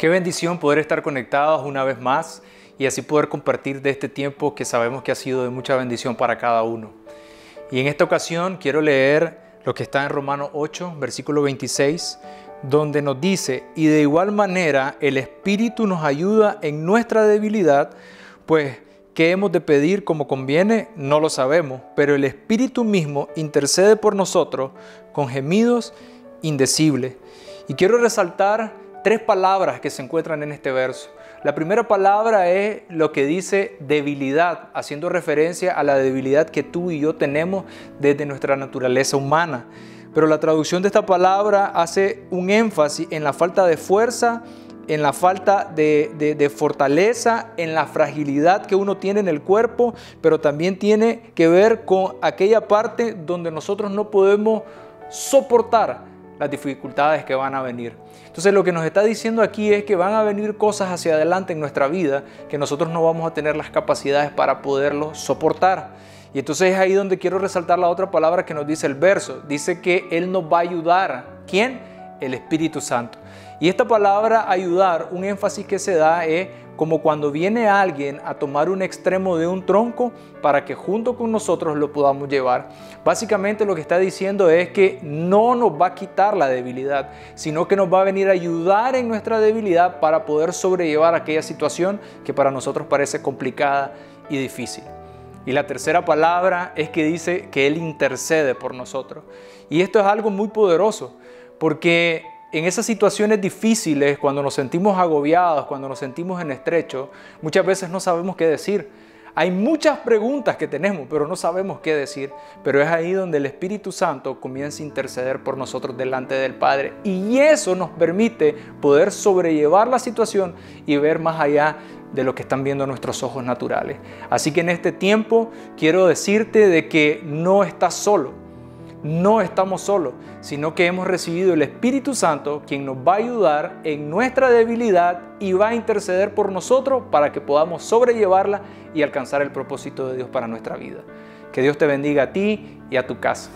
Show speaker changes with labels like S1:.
S1: Qué bendición poder estar conectados una vez más y así poder compartir de este tiempo que sabemos que ha sido de mucha bendición para cada uno. Y en esta ocasión quiero leer lo que está en Romanos 8, versículo 26, donde nos dice, y de igual manera el Espíritu nos ayuda en nuestra debilidad, pues ¿qué hemos de pedir como conviene? No lo sabemos, pero el Espíritu mismo intercede por nosotros con gemidos indecibles. Y quiero resaltar tres palabras que se encuentran en este verso. La primera palabra es lo que dice debilidad, haciendo referencia a la debilidad que tú y yo tenemos desde nuestra naturaleza humana. Pero la traducción de esta palabra hace un énfasis en la falta de fuerza, en la falta de, fortaleza, en la fragilidad que uno tiene en el cuerpo, pero también tiene que ver con aquella parte donde nosotros no podemos soportar las dificultades que van a venir. Entonces lo que nos está diciendo aquí es que van a venir cosas hacia adelante en nuestra vida que nosotros no vamos a tener las capacidades para poderlo soportar. Y entonces es ahí donde quiero resaltar la otra palabra que nos dice el verso. Dice que Él nos va a ayudar. ¿Quién? El Espíritu Santo. Y esta palabra ayudar, un énfasis que se da es como cuando viene alguien a tomar un extremo de un tronco para que junto con nosotros lo podamos llevar. Básicamente lo que está diciendo es que no nos va a quitar la debilidad, sino que nos va a venir a ayudar en nuestra debilidad para poder sobrellevar aquella situación que para nosotros parece complicada y difícil. Y la tercera palabra es que dice que Él intercede por nosotros. Y esto es algo muy poderoso, porque en esas situaciones difíciles, cuando nos sentimos agobiados, cuando nos sentimos en estrecho, muchas veces no sabemos qué decir. Hay muchas preguntas que tenemos, pero no sabemos qué decir. Pero es ahí donde el Espíritu Santo comienza a interceder por nosotros delante del Padre. Y eso nos permite poder sobrellevar la situación y ver más allá de lo que están viendo nuestros ojos naturales. Así que en este tiempo quiero decirte de que no estás solo no estamos solos, sino que hemos recibido el Espíritu Santo, quien nos va a ayudar en nuestra debilidad y va a interceder por nosotros para que podamos sobrellevarla y alcanzar el propósito de Dios para nuestra vida. Que Dios te bendiga a ti y a tu casa.